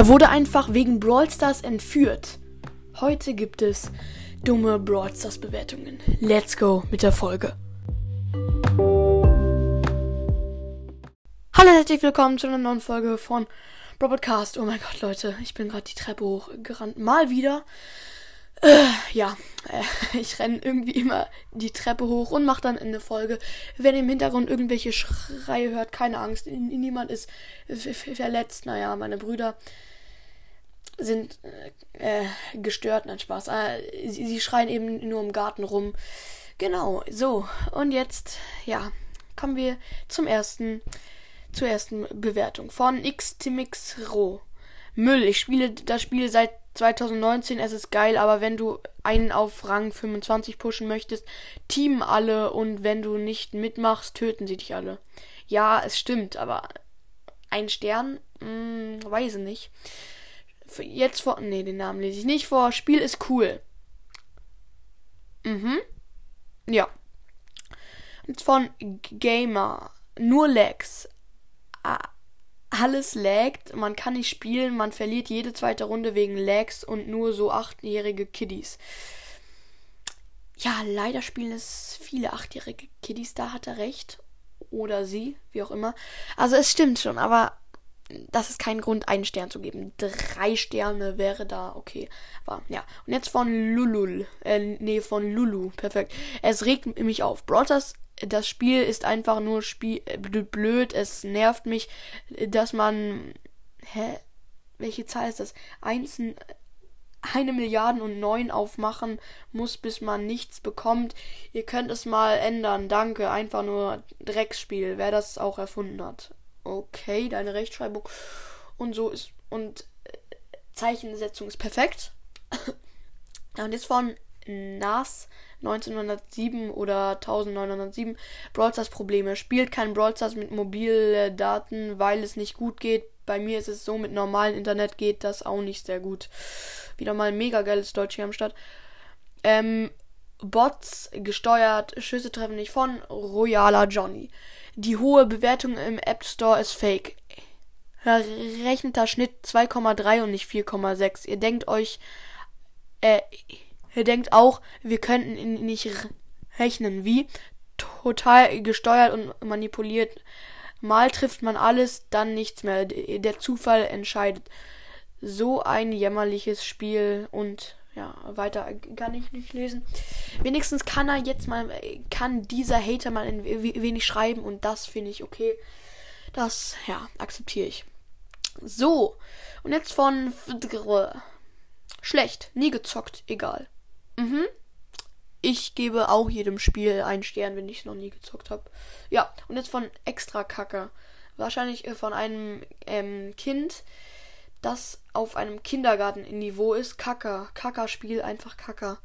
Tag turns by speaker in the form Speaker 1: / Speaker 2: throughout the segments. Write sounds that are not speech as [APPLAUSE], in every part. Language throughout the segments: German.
Speaker 1: Er wurde einfach wegen Brawl Stars entführt. Heute gibt es dumme Brawl Stars Bewertungen. Let's go mit der Folge. Hallo, herzlich willkommen zu einer neuen Folge von Robotcast. Oh mein Gott, Leute, ich bin gerade die Treppe hochgerannt. Mal wieder. Äh, ja, äh, ich renne irgendwie immer die Treppe hoch und mache dann eine Folge. Wenn im Hintergrund irgendwelche Schreie hört, keine Angst, niemand ist verletzt. Naja, meine Brüder sind äh, gestört, nein Spaß. Äh, sie, sie schreien eben nur im Garten rum. Genau, so. Und jetzt, ja, kommen wir zum ersten, zur ersten Bewertung von Xtimix Ro. Müll. Ich spiele das Spiel seit 2019, es ist geil, aber wenn du einen auf Rang 25 pushen möchtest, teamen alle und wenn du nicht mitmachst, töten sie dich alle. Ja, es stimmt, aber ein Stern, hm, weiß ich nicht. Jetzt vor, nee, den Namen lese ich nicht vor. Spiel ist cool. Mhm. Ja. Jetzt von Gamer. Nur Lags. Alles laggt, man kann nicht spielen, man verliert jede zweite Runde wegen Lags und nur so achtjährige Kiddies. Ja, leider spielen es viele achtjährige Kiddies, da hat er recht. Oder sie, wie auch immer. Also es stimmt schon, aber das ist kein Grund, einen Stern zu geben. Drei Sterne wäre da okay. Aber ja. Und jetzt von Lulul. Äh, nee, von Lulu. Perfekt. Es regt mich auf. Brothers das Spiel ist einfach nur Spiel äh, blöd. Es nervt mich, dass man. Hä? Welche Zahl ist das? Eins, eine Milliarde und neun aufmachen muss, bis man nichts bekommt. Ihr könnt es mal ändern. Danke. Einfach nur Drecksspiel. Wer das auch erfunden hat. Okay, deine Rechtschreibung und so ist. Und äh, Zeichensetzung ist perfekt. [LAUGHS] und jetzt von NAS 1907 oder 1907 Brawl Stars Probleme. Spielt kein Brawl Stars mit Mobildaten, weil es nicht gut geht. Bei mir ist es so, mit normalem Internet geht das auch nicht sehr gut. Wieder mal ein mega geiles Deutsch hier am Start. Ähm, Bots gesteuert, Schüsse treffen nicht von Royaler Johnny. Die hohe Bewertung im App Store ist fake. Verrechneter Schnitt 2,3 und nicht 4,6. Ihr denkt euch, äh, er denkt auch, wir könnten ihn nicht rechnen. Wie? Total gesteuert und manipuliert. Mal trifft man alles, dann nichts mehr. Der Zufall entscheidet. So ein jämmerliches Spiel und ja, weiter kann ich nicht lesen. Wenigstens kann er jetzt mal, kann dieser Hater mal ein wenig schreiben und das finde ich okay. Das, ja, akzeptiere ich. So, und jetzt von Schlecht, nie gezockt, egal. Mhm. Ich gebe auch jedem Spiel einen Stern, wenn ich es noch nie gezockt habe. Ja, und jetzt von extra Kacke. Wahrscheinlich äh, von einem ähm, Kind, das auf einem Kindergarten-Niveau ist. Kacker. Kackerspiel, einfach Kacker.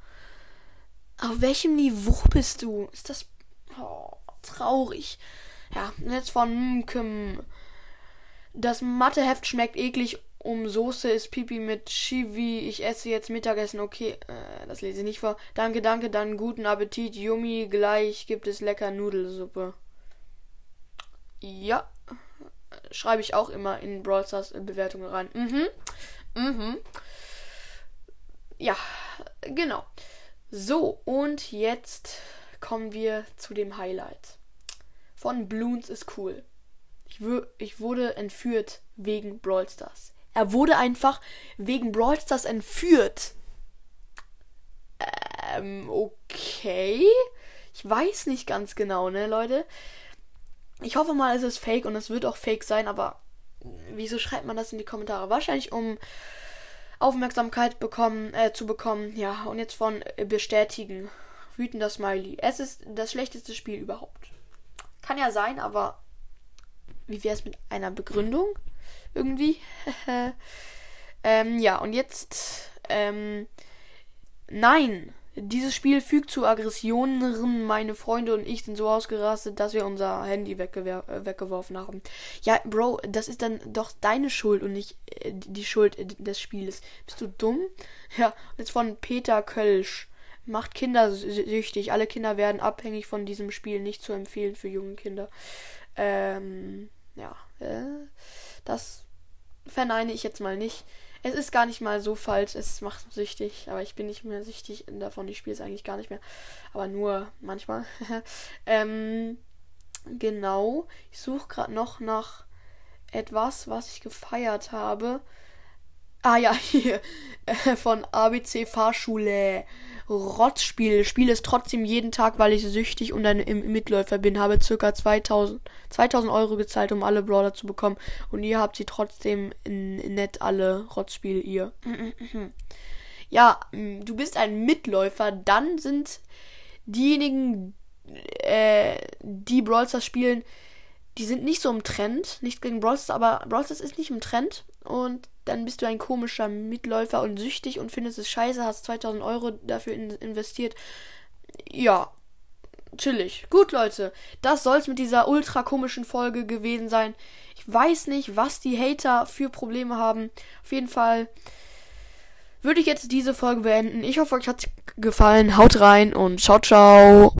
Speaker 1: Auf welchem Niveau bist du? Ist das oh, traurig. Ja, und jetzt von Mkim. Das Matheheft schmeckt eklig um Soße ist Pipi mit Chivi. Ich esse jetzt Mittagessen. Okay, äh, das lese ich nicht vor. Danke, danke, dann guten Appetit. Yummy, gleich gibt es lecker Nudelsuppe. Ja, schreibe ich auch immer in Brawl Stars Bewertungen rein. Mhm. Mhm. Ja, genau. So, und jetzt kommen wir zu dem Highlight. Von Bloons ist cool. Ich, ich wurde entführt wegen Brawl Stars. Er wurde einfach wegen Brawl Stars entführt. Ähm, okay. Ich weiß nicht ganz genau, ne, Leute. Ich hoffe mal, es ist fake und es wird auch fake sein, aber wieso schreibt man das in die Kommentare? Wahrscheinlich um Aufmerksamkeit bekommen, äh, zu bekommen. Ja, und jetzt von äh, bestätigen. Wütender Smiley. Es ist das schlechteste Spiel überhaupt. Kann ja sein, aber wie wäre es mit einer Begründung? Irgendwie. [LAUGHS] ähm, ja, und jetzt. Ähm, nein. Dieses Spiel fügt zu Aggressionen. Meine Freunde und ich sind so ausgerastet, dass wir unser Handy äh, weggeworfen haben. Ja, Bro, das ist dann doch deine Schuld und nicht äh, die Schuld des Spieles. Bist du dumm? [LAUGHS] Ja, jetzt von Peter Kölsch. Macht Kinder süchtig. Alle Kinder werden abhängig von diesem Spiel. Nicht zu empfehlen für junge Kinder. Ähm, ja. Äh, das verneine ich jetzt mal nicht. Es ist gar nicht mal so falsch, es macht süchtig, aber ich bin nicht mehr süchtig davon. Ich spiele es eigentlich gar nicht mehr, aber nur manchmal. [LAUGHS] ähm, genau, ich suche gerade noch nach etwas, was ich gefeiert habe. Ah ja, [LAUGHS] hier. Von ABC Fahrschule. Rotzspiel. Spiele es trotzdem jeden Tag, weil ich süchtig und ein Mitläufer bin. Habe circa 2000, 2000 Euro gezahlt, um alle Brawler zu bekommen. Und ihr habt sie trotzdem nett alle Rotzspiele, ihr. Ja, du bist ein Mitläufer. Dann sind diejenigen, äh, die Brawl Stars spielen, die sind nicht so im Trend. Nicht gegen Brawl aber Brawl ist nicht im Trend. Und dann bist du ein komischer Mitläufer und süchtig und findest es scheiße, hast 2000 Euro dafür in investiert. Ja, chillig. Gut, Leute, das soll's mit dieser ultra komischen Folge gewesen sein. Ich weiß nicht, was die Hater für Probleme haben. Auf jeden Fall würde ich jetzt diese Folge beenden. Ich hoffe, euch hat's gefallen. Haut rein und ciao, ciao.